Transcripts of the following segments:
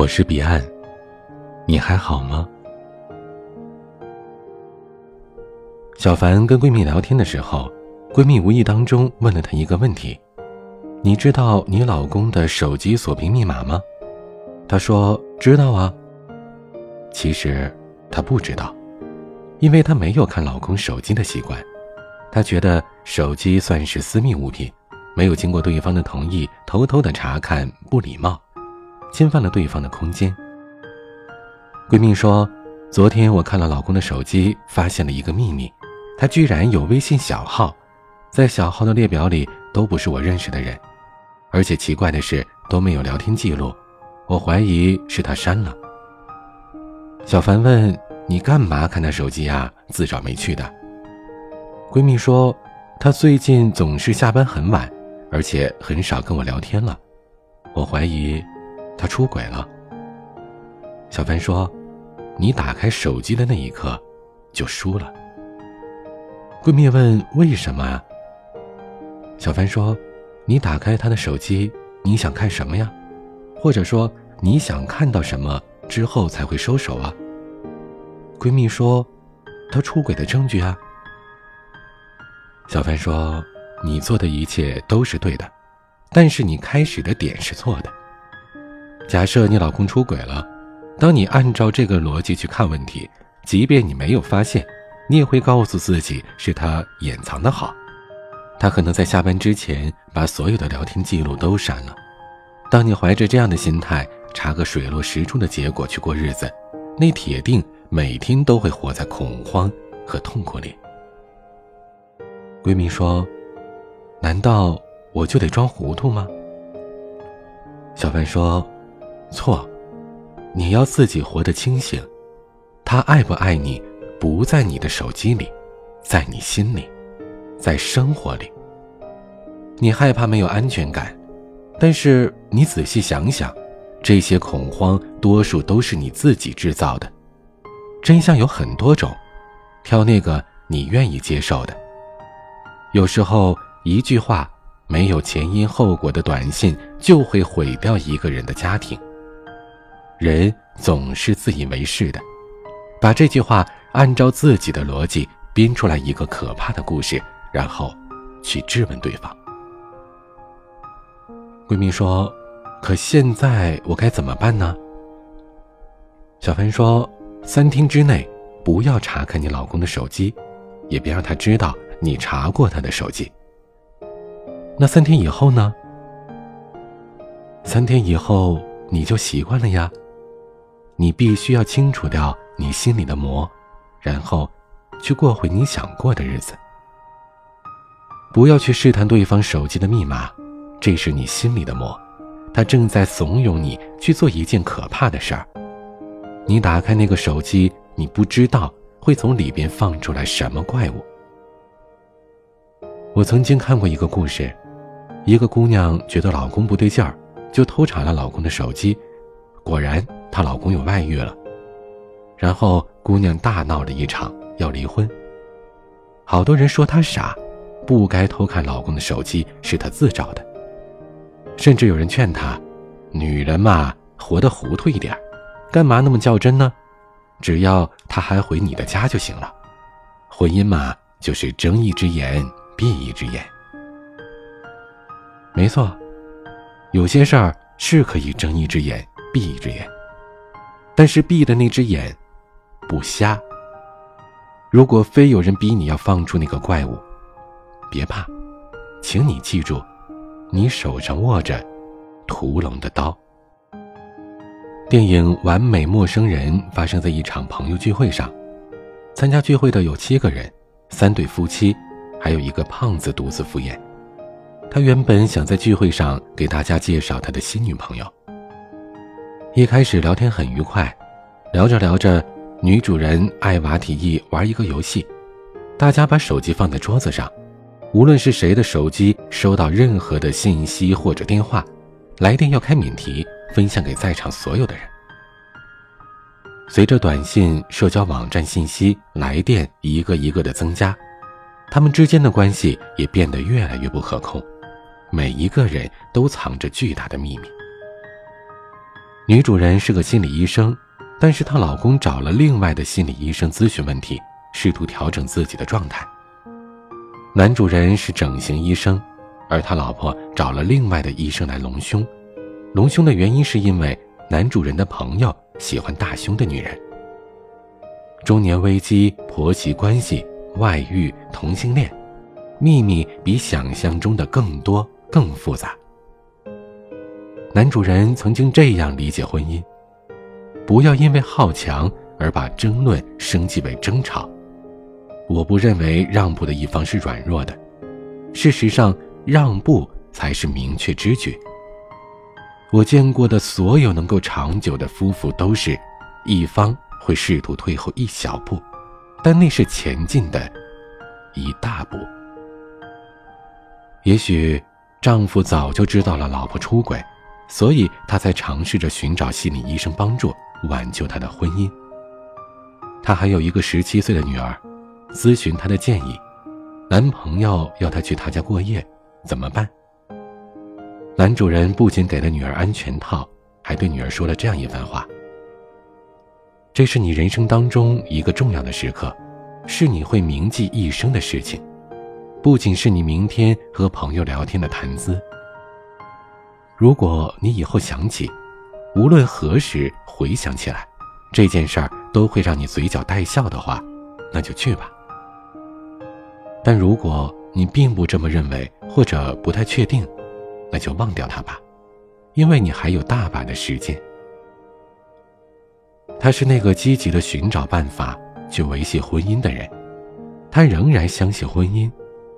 我是彼岸，你还好吗？小凡跟闺蜜聊天的时候，闺蜜无意当中问了她一个问题：“你知道你老公的手机锁屏密码吗？”她说：“知道啊。”其实她不知道，因为她没有看老公手机的习惯。她觉得手机算是私密物品，没有经过对方的同意偷偷的查看不礼貌，侵犯了对方的空间。闺蜜说：“昨天我看了老公的手机，发现了一个秘密。”他居然有微信小号，在小号的列表里都不是我认识的人，而且奇怪的是都没有聊天记录，我怀疑是他删了。小凡问：“你干嘛看他手机啊？自找没趣的。”闺蜜说：“他最近总是下班很晚，而且很少跟我聊天了，我怀疑他出轨了。”小凡说：“你打开手机的那一刻，就输了。”闺蜜问：“为什么啊？”小凡说：“你打开他的手机，你想看什么呀？或者说你想看到什么之后才会收手啊？”闺蜜说：“他出轨的证据啊。”小凡说：“你做的一切都是对的，但是你开始的点是错的。假设你老公出轨了，当你按照这个逻辑去看问题，即便你没有发现。”你也会告诉自己是他掩藏的好，他可能在下班之前把所有的聊天记录都删了。当你怀着这样的心态查个水落石出的结果去过日子，那铁定每天都会活在恐慌和痛苦里。闺蜜说：“难道我就得装糊涂吗？”小范说：“错，你要自己活得清醒。他爱不爱你？”不在你的手机里，在你心里，在生活里。你害怕没有安全感，但是你仔细想想，这些恐慌多数都是你自己制造的。真相有很多种，挑那个你愿意接受的。有时候一句话，没有前因后果的短信，就会毁掉一个人的家庭。人总是自以为是的，把这句话。按照自己的逻辑编出来一个可怕的故事，然后去质问对方。闺蜜说：“可现在我该怎么办呢？”小凡说：“三天之内不要查看你老公的手机，也别让他知道你查过他的手机。那三天以后呢？三天以后你就习惯了呀。你必须要清除掉你心里的魔。”然后，去过回你想过的日子。不要去试探对方手机的密码，这是你心里的魔，他正在怂恿你去做一件可怕的事儿。你打开那个手机，你不知道会从里边放出来什么怪物。我曾经看过一个故事，一个姑娘觉得老公不对劲儿，就偷查了老公的手机，果然她老公有外遇了。然后姑娘大闹了一场，要离婚。好多人说她傻，不该偷看老公的手机，是她自找的。甚至有人劝她：“女人嘛，活得糊涂一点，干嘛那么较真呢？只要他还回你的家就行了。婚姻嘛，就是睁一只眼闭一只眼。没错，有些事儿是可以睁一只眼闭一只眼，但是闭的那只眼。”不瞎。如果非有人逼你要放出那个怪物，别怕，请你记住，你手上握着屠龙的刀。电影《完美陌生人》发生在一场朋友聚会上，参加聚会的有七个人，三对夫妻，还有一个胖子独自赴宴。他原本想在聚会上给大家介绍他的新女朋友。一开始聊天很愉快，聊着聊着。女主人艾娃提议玩一个游戏，大家把手机放在桌子上，无论是谁的手机收到任何的信息或者电话，来电要开免提，分享给在场所有的人。随着短信、社交网站信息、来电一个一个的增加，他们之间的关系也变得越来越不可控，每一个人都藏着巨大的秘密。女主人是个心理医生，但是她老公找了另外的心理医生咨询问题，试图调整自己的状态。男主人是整形医生，而他老婆找了另外的医生来隆胸。隆胸的原因是因为男主人的朋友喜欢大胸的女人。中年危机、婆媳关系、外遇、同性恋，秘密比想象中的更多、更复杂。男主人曾经这样理解婚姻：不要因为好强而把争论升级为争吵。我不认为让步的一方是软弱的，事实上，让步才是明确之举。我见过的所有能够长久的夫妇，都是一方会试图退后一小步，但那是前进的一大步。也许丈夫早就知道了老婆出轨，所以他才尝试着寻找心理医生帮助挽救他的婚姻。他还有一个十七岁的女儿，咨询他的建议：男朋友要他去他家过夜，怎么办？男主人不仅给了女儿安全套，还对女儿说了这样一番话：“这是你人生当中一个重要的时刻，是你会铭记一生的事情，不仅是你明天和朋友聊天的谈资。如果你以后想起，无论何时回想起来，这件事儿都会让你嘴角带笑的话，那就去吧。但如果你并不这么认为，或者不太确定，”那就忘掉他吧，因为你还有大把的时间。他是那个积极的寻找办法去维系婚姻的人，他仍然相信婚姻，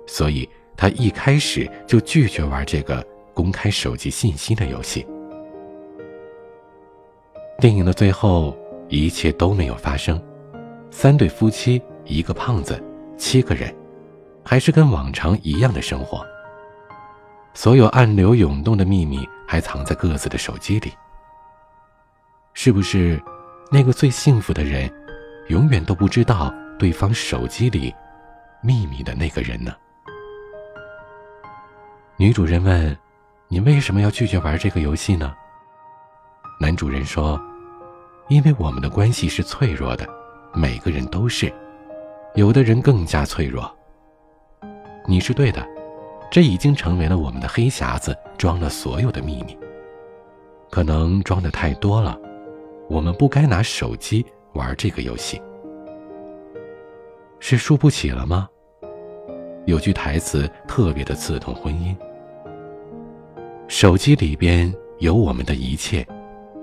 所以他一开始就拒绝玩这个公开手机信息的游戏。电影的最后，一切都没有发生，三对夫妻，一个胖子，七个人，还是跟往常一样的生活。所有暗流涌动的秘密还藏在各自的手机里。是不是，那个最幸福的人，永远都不知道对方手机里秘密的那个人呢？女主人问：“你为什么要拒绝玩这个游戏呢？”男主人说：“因为我们的关系是脆弱的，每个人都是，有的人更加脆弱。你是对的。”这已经成为了我们的黑匣子，装了所有的秘密。可能装的太多了，我们不该拿手机玩这个游戏。是输不起了吗？有句台词特别的刺痛婚姻。手机里边有我们的一切，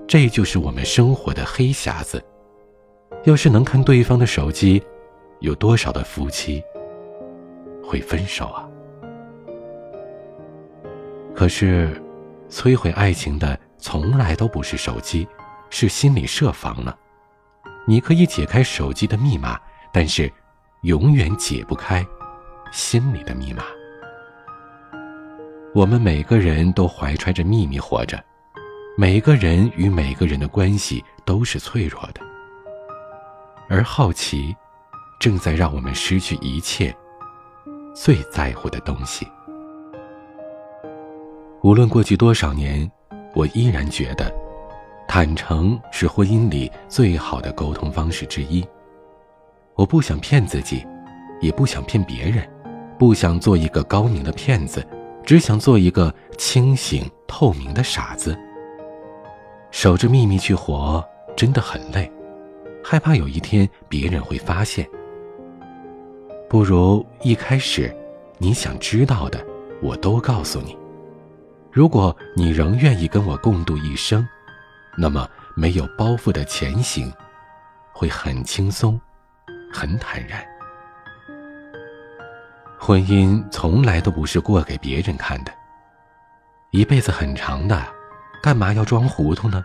这就是我们生活的黑匣子。要是能看对方的手机，有多少的夫妻会分手啊？可是，摧毁爱情的从来都不是手机，是心理设防呢。你可以解开手机的密码，但是永远解不开心里的密码。我们每个人都怀揣着秘密活着，每个人与每个人的关系都是脆弱的，而好奇，正在让我们失去一切最在乎的东西。无论过去多少年，我依然觉得，坦诚是婚姻里最好的沟通方式之一。我不想骗自己，也不想骗别人，不想做一个高明的骗子，只想做一个清醒透明的傻子。守着秘密去活，真的很累，害怕有一天别人会发现。不如一开始，你想知道的，我都告诉你。如果你仍愿意跟我共度一生，那么没有包袱的前行，会很轻松，很坦然。婚姻从来都不是过给别人看的，一辈子很长的，干嘛要装糊涂呢？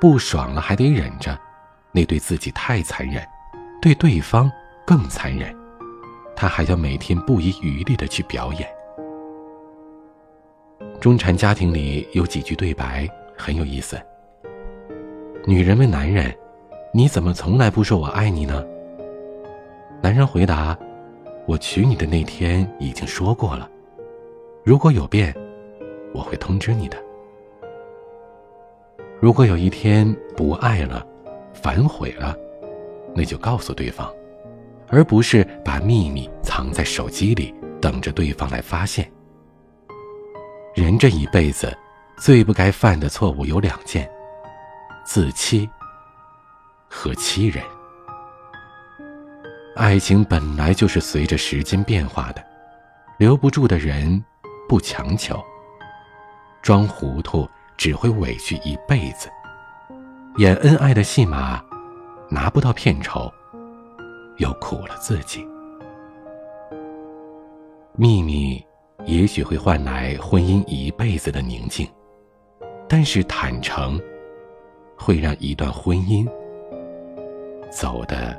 不爽了还得忍着，那对自己太残忍，对对方更残忍，他还要每天不遗余力的去表演。中产家庭里有几句对白很有意思。女人问男人：“你怎么从来不说我爱你呢？”男人回答：“我娶你的那天已经说过了，如果有变，我会通知你的。”如果有一天不爱了，反悔了，那就告诉对方，而不是把秘密藏在手机里，等着对方来发现。人这一辈子，最不该犯的错误有两件：自欺和欺人。爱情本来就是随着时间变化的，留不住的人，不强求。装糊涂只会委屈一辈子。演恩爱的戏码，拿不到片酬，又苦了自己。秘密也许会换来婚姻一辈子的宁静，但是坦诚会让一段婚姻走得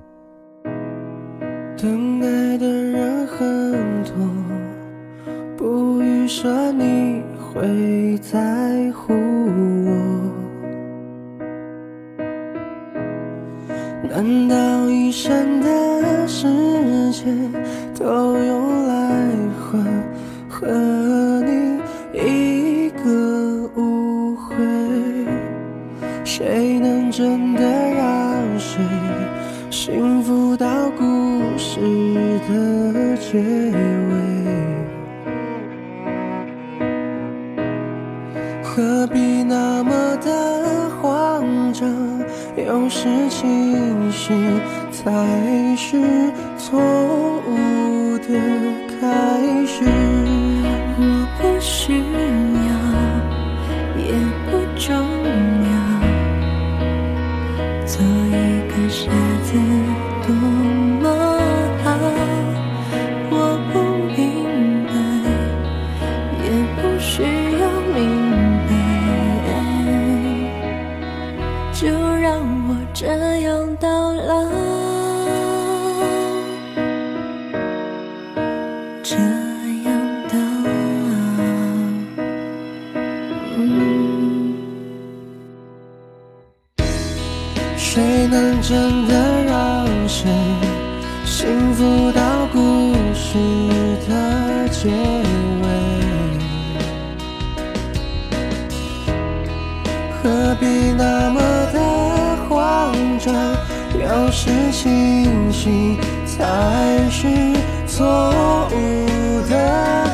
等待的人很多，不预设你会在乎我。难道一生的时间都用来换结尾？何必那么的慌张？有时清醒才是错误的开始。我不需要，也不重要，做一个傻子多谁能真的让谁幸福到故事的结尾？何必那么的慌张？要是清醒才是错误的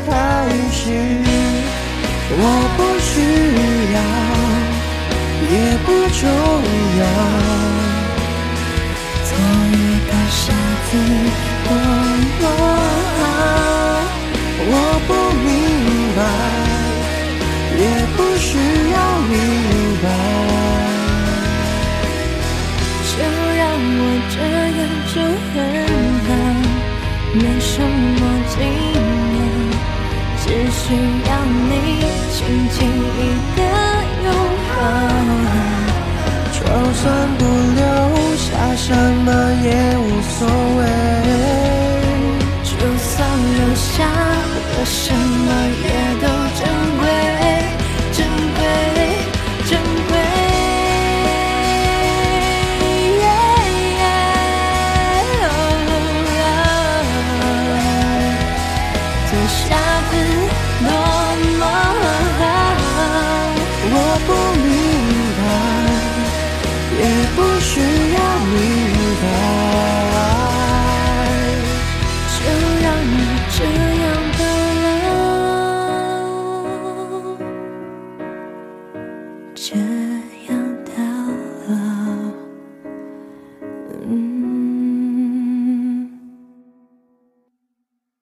开始，我不需要，也不重要，做一个傻子多么好，我不明白，也不需要明白。这样就很好，没什么惊讶，只需要你轻轻一个拥抱。就算不留什么也无所谓，就算留下了什么也都珍